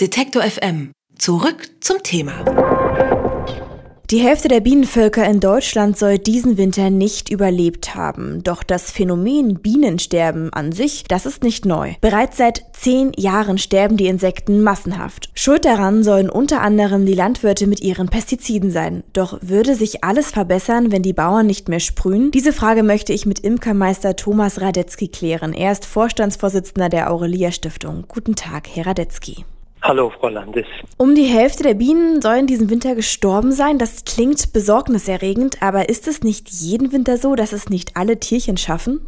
Detektor FM. Zurück zum Thema. Die Hälfte der Bienenvölker in Deutschland soll diesen Winter nicht überlebt haben. Doch das Phänomen Bienensterben an sich, das ist nicht neu. Bereits seit zehn Jahren sterben die Insekten massenhaft. Schuld daran sollen unter anderem die Landwirte mit ihren Pestiziden sein. Doch würde sich alles verbessern, wenn die Bauern nicht mehr sprühen? Diese Frage möchte ich mit Imkermeister Thomas Radetzky klären. Er ist Vorstandsvorsitzender der Aurelia Stiftung. Guten Tag, Herr Radetzky. Hallo, Frau Landes. Um die Hälfte der Bienen sollen diesen Winter gestorben sein. Das klingt besorgniserregend, aber ist es nicht jeden Winter so, dass es nicht alle Tierchen schaffen?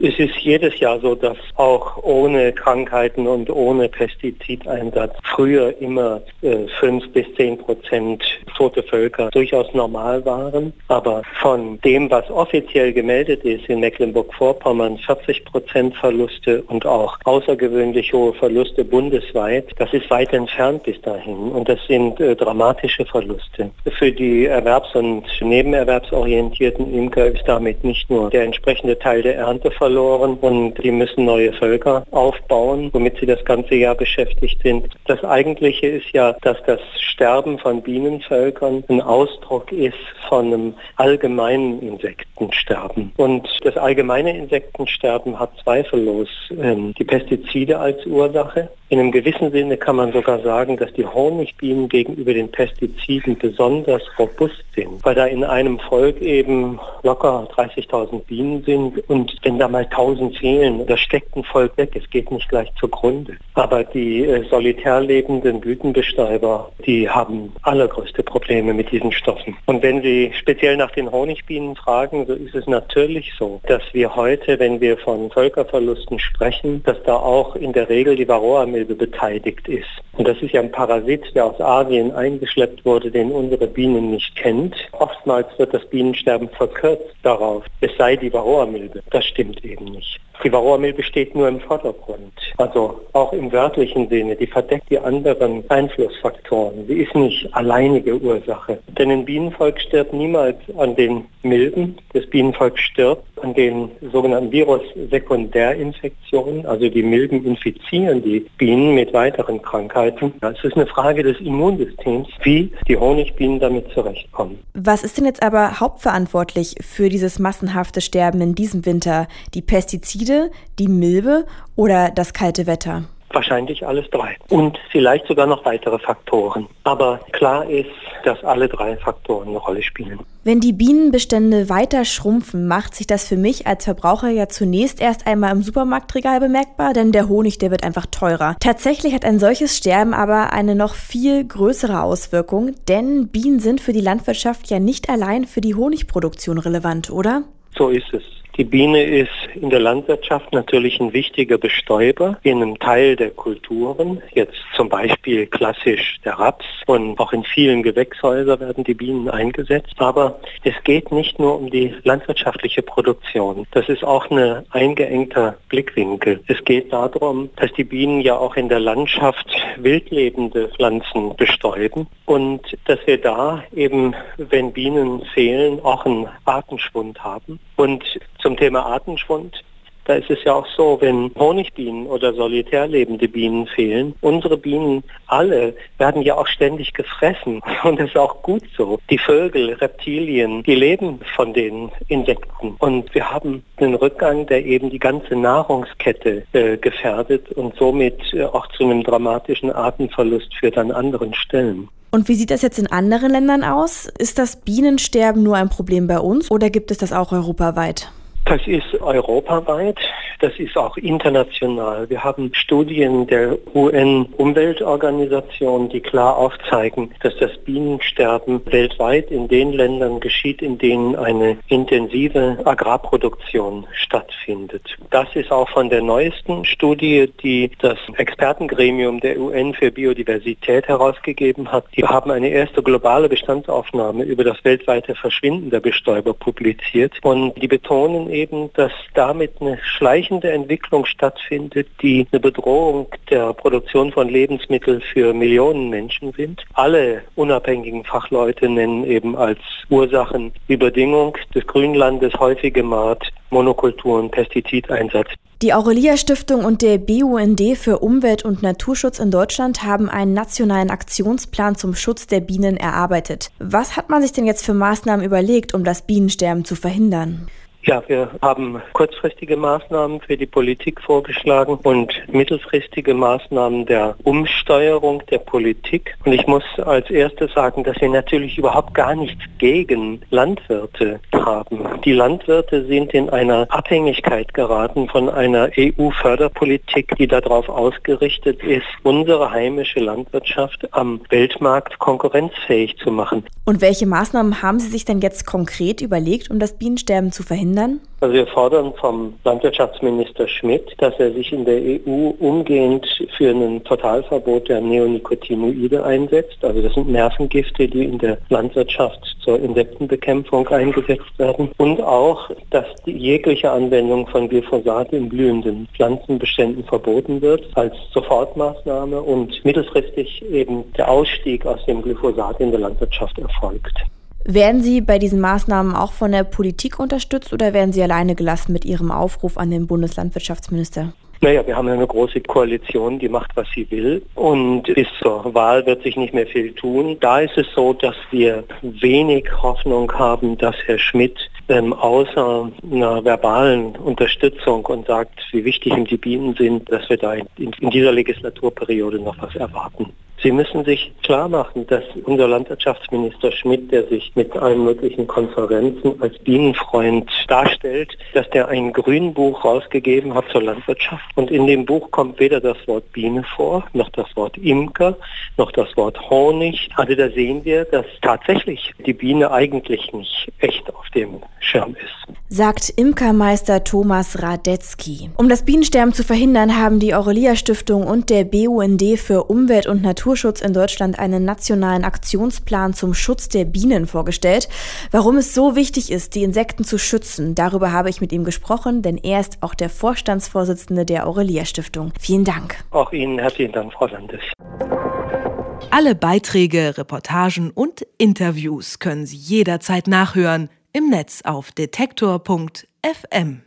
Es ist jedes Jahr so, dass auch ohne Krankheiten und ohne Pestizideinsatz früher immer äh, 5 bis 10 Prozent tote Völker durchaus normal waren. Aber von dem, was offiziell gemeldet ist in Mecklenburg-Vorpommern, 40 Prozent Verluste und auch außergewöhnlich hohe Verluste bundesweit, das ist weit entfernt bis dahin. Und das sind äh, dramatische Verluste. Für die erwerbs- und nebenerwerbsorientierten Imker ist damit nicht nur der entsprechende Teil der Ernte verloren und die müssen neue Völker aufbauen, womit sie das ganze Jahr beschäftigt sind. Das Eigentliche ist ja, dass das Sterben von Bienenvölkern ein Ausdruck ist von einem allgemeinen Insektensterben. Und das allgemeine Insektensterben hat zweifellos ähm, die Pestizide als Ursache. In einem gewissen Sinne kann man sogar sagen, dass die Honigbienen gegenüber den Pestiziden besonders robust sind, weil da in einem Volk eben locker 30.000 Bienen sind und wenn da mal 1000 fehlen, das steckt ein Volk weg, es geht nicht gleich zugrunde. Aber die äh, solitär lebenden Blütenbestäuber, die haben allergrößte Probleme mit diesen Stoffen. Und wenn Sie speziell nach den Honigbienen fragen, so ist es natürlich so, dass wir heute, wenn wir von Völkerverlusten sprechen, dass da auch in der Regel die Varroa-Milbe Milbe beteiligt ist. Und das ist ja ein Parasit, der aus Asien eingeschleppt wurde, den unsere Bienen nicht kennt. Oftmals wird das Bienensterben verkürzt darauf, es sei die Varroa-Milbe. Das stimmt eben nicht. Die Varroa-Milbe steht nur im Vordergrund. Also auch im wörtlichen Sinne. Die verdeckt die anderen Einflussfaktoren. Sie ist nicht alleinige Ursache. Denn ein Bienenvolk stirbt niemals an den Milben. Das Bienenvolk stirbt an den sogenannten Virus-Sekundärinfektionen. Also die Milben infizieren die Bienen mit weiteren Krankheiten. Es ist eine Frage des Immunsystems, wie die Honigbienen damit zurechtkommen. Was ist denn jetzt aber hauptverantwortlich für dieses massenhafte Sterben in diesem Winter? Die Pestizide, die Milbe oder das kalte Wetter? Wahrscheinlich alles drei. Und vielleicht sogar noch weitere Faktoren. Aber klar ist, dass alle drei Faktoren eine Rolle spielen. Wenn die Bienenbestände weiter schrumpfen, macht sich das für mich als Verbraucher ja zunächst erst einmal im Supermarktregal bemerkbar, denn der Honig, der wird einfach teurer. Tatsächlich hat ein solches Sterben aber eine noch viel größere Auswirkung, denn Bienen sind für die Landwirtschaft ja nicht allein für die Honigproduktion relevant, oder? So ist es. Die Biene ist in der Landwirtschaft natürlich ein wichtiger Bestäuber in einem Teil der Kulturen, jetzt zum Beispiel klassisch der Raps und auch in vielen Gewächshäusern werden die Bienen eingesetzt. Aber es geht nicht nur um die landwirtschaftliche Produktion. Das ist auch ein eingeengter Blickwinkel. Es geht darum, dass die Bienen ja auch in der Landschaft wildlebende Pflanzen bestäuben und dass wir da eben, wenn Bienen fehlen, auch einen Artenschwund haben. Und zum Thema Artenschwund. Da ist es ja auch so, wenn Honigbienen oder solitär lebende Bienen fehlen, unsere Bienen alle werden ja auch ständig gefressen und das ist auch gut so. Die Vögel, Reptilien, die leben von den Insekten und wir haben einen Rückgang, der eben die ganze Nahrungskette äh, gefährdet und somit äh, auch zu einem dramatischen Artenverlust führt an anderen Stellen. Und wie sieht das jetzt in anderen Ländern aus? Ist das Bienensterben nur ein Problem bei uns oder gibt es das auch europaweit? Das ist europaweit, das ist auch international. Wir haben Studien der UN-Umweltorganisation, die klar aufzeigen, dass das Bienensterben weltweit in den Ländern geschieht, in denen eine intensive Agrarproduktion stattfindet. Das ist auch von der neuesten Studie, die das Expertengremium der UN für Biodiversität herausgegeben hat. Die haben eine erste globale Bestandsaufnahme über das weltweite Verschwinden der Bestäuber publiziert und die betonen eben, dass damit eine schleichende Entwicklung stattfindet, die eine Bedrohung der Produktion von Lebensmitteln für Millionen Menschen sind. Alle unabhängigen Fachleute nennen eben als Ursachen die Bedingung des Grünlandes, häufige Maat, Monokulturen, Pestizideinsatz. Die Aurelia Stiftung und der BUND für Umwelt- und Naturschutz in Deutschland haben einen nationalen Aktionsplan zum Schutz der Bienen erarbeitet. Was hat man sich denn jetzt für Maßnahmen überlegt, um das Bienensterben zu verhindern? Ja, wir haben kurzfristige Maßnahmen für die Politik vorgeschlagen und mittelfristige Maßnahmen der Umsteuerung der Politik. Und ich muss als erstes sagen, dass wir natürlich überhaupt gar nichts gegen Landwirte haben. Die Landwirte sind in einer Abhängigkeit geraten von einer EU-Förderpolitik, die darauf ausgerichtet ist, unsere heimische Landwirtschaft am Weltmarkt konkurrenzfähig zu machen. Und welche Maßnahmen haben Sie sich denn jetzt konkret überlegt, um das Bienensterben zu verhindern? Ändern? Also wir fordern vom Landwirtschaftsminister Schmidt, dass er sich in der EU umgehend für ein Totalverbot der Neonicotinoide einsetzt. Also das sind Nervengifte, die in der Landwirtschaft zur Insektenbekämpfung eingesetzt werden. Und auch, dass jegliche Anwendung von Glyphosat in blühenden Pflanzenbeständen verboten wird als Sofortmaßnahme und mittelfristig eben der Ausstieg aus dem Glyphosat in der Landwirtschaft erfolgt. Werden Sie bei diesen Maßnahmen auch von der Politik unterstützt oder werden Sie alleine gelassen mit Ihrem Aufruf an den Bundeslandwirtschaftsminister? Naja, wir haben ja eine große Koalition, die macht, was sie will. Und bis zur Wahl wird sich nicht mehr viel tun. Da ist es so, dass wir wenig Hoffnung haben, dass Herr Schmidt ähm, außer einer verbalen Unterstützung und sagt, wie wichtig ihm die Bienen sind, dass wir da in, in dieser Legislaturperiode noch was erwarten. Sie müssen sich klar machen, dass unser Landwirtschaftsminister Schmidt, der sich mit allen möglichen Konferenzen als Bienenfreund darstellt, dass der ein Grünbuch rausgegeben hat zur Landwirtschaft. Und in dem Buch kommt weder das Wort Biene vor, noch das Wort Imker, noch das Wort Honig. Also da sehen wir, dass tatsächlich die Biene eigentlich nicht echt auf dem Schirm ist. Sagt Imkermeister Thomas Radetzky. Um das Bienensterben zu verhindern, haben die Aurelia Stiftung und der BUND für Umwelt und Natur Naturschutz in Deutschland einen nationalen Aktionsplan zum Schutz der Bienen vorgestellt. Warum es so wichtig ist, die Insekten zu schützen, darüber habe ich mit ihm gesprochen, denn er ist auch der Vorstandsvorsitzende der Aurelia Stiftung. Vielen Dank. Auch Ihnen herzlichen Dank, Frau Landes. Alle Beiträge, Reportagen und Interviews können Sie jederzeit nachhören im Netz auf detektor.fm.